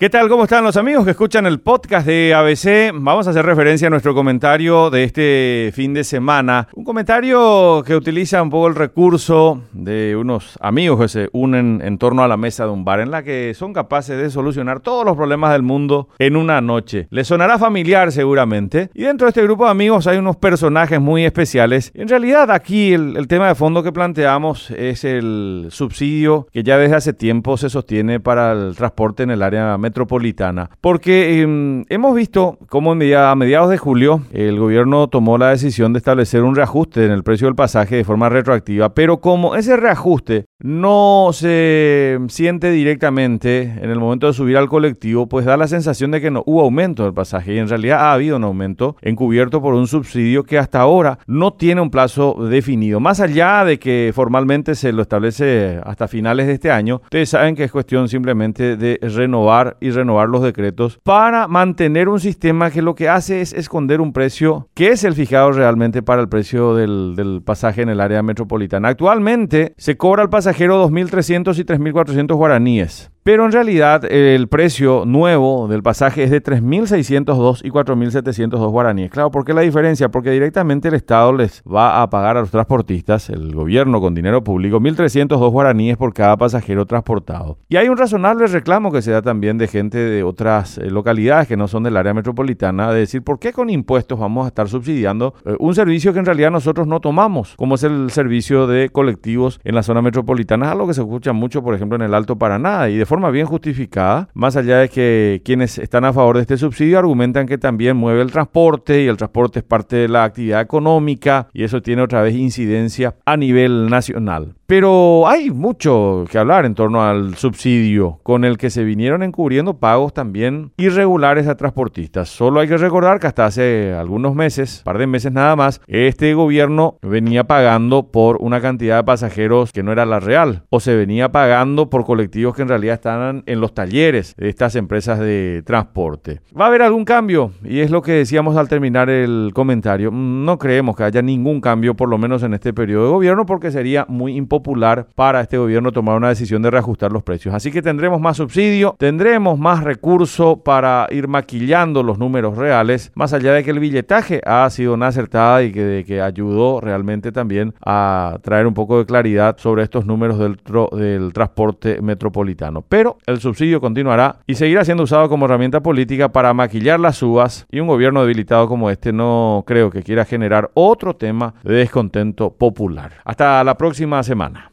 ¿Qué tal? ¿Cómo están los amigos que escuchan el podcast de ABC? Vamos a hacer referencia a nuestro comentario de este fin de semana. Un comentario que utiliza un poco el recurso de unos amigos que se unen en torno a la mesa de un bar en la que son capaces de solucionar todos los problemas del mundo en una noche. Les sonará familiar seguramente. Y dentro de este grupo de amigos hay unos personajes muy especiales. En realidad aquí el, tema de fondo que planteamos es el subsidio que ya desde hace tiempo se sostiene para el transporte en el área metropolitana metropolitana. Porque em, hemos visto cómo a mediados de julio el gobierno tomó la decisión de establecer un reajuste en el precio del pasaje de forma retroactiva, pero como ese reajuste no se siente directamente en el momento de subir al colectivo, pues da la sensación de que no hubo aumento del pasaje y en realidad ha habido un aumento encubierto por un subsidio que hasta ahora no tiene un plazo definido. Más allá de que formalmente se lo establece hasta finales de este año, ustedes saben que es cuestión simplemente de renovar y renovar los decretos para mantener un sistema que lo que hace es esconder un precio que es el fijado realmente para el precio del, del pasaje en el área metropolitana. Actualmente se cobra el pasajero 2.300 y 3.400 guaraníes. Pero en realidad el precio nuevo del pasaje es de 3.602 y 4.702 guaraníes. Claro, ¿por qué la diferencia? Porque directamente el Estado les va a pagar a los transportistas, el gobierno con dinero público, 1.302 guaraníes por cada pasajero transportado. Y hay un razonable reclamo que se da también de gente de otras eh, localidades que no son del área metropolitana, de decir, ¿por qué con impuestos vamos a estar subsidiando eh, un servicio que en realidad nosotros no tomamos, como es el servicio de colectivos en la zona metropolitana? Algo que se escucha mucho, por ejemplo, en el Alto Paraná y de forma bien justificada, más allá de que quienes están a favor de este subsidio argumentan que también mueve el transporte y el transporte es parte de la actividad económica y eso tiene otra vez incidencia a nivel nacional. Pero hay mucho que hablar en torno al subsidio con el que se vinieron encubriendo pagos también irregulares a transportistas. Solo hay que recordar que hasta hace algunos meses, un par de meses nada más, este gobierno venía pagando por una cantidad de pasajeros que no era la real o se venía pagando por colectivos que en realidad estaban en los talleres de estas empresas de transporte. ¿Va a haber algún cambio? Y es lo que decíamos al terminar el comentario. No creemos que haya ningún cambio, por lo menos en este periodo de gobierno, porque sería muy importante popular para este gobierno tomar una decisión de reajustar los precios. Así que tendremos más subsidio, tendremos más recurso para ir maquillando los números reales, más allá de que el billetaje ha sido una acertada y que, que ayudó realmente también a traer un poco de claridad sobre estos números del, del transporte metropolitano. Pero el subsidio continuará y seguirá siendo usado como herramienta política para maquillar las subas y un gobierno debilitado como este no creo que quiera generar otro tema de descontento popular. Hasta la próxima semana.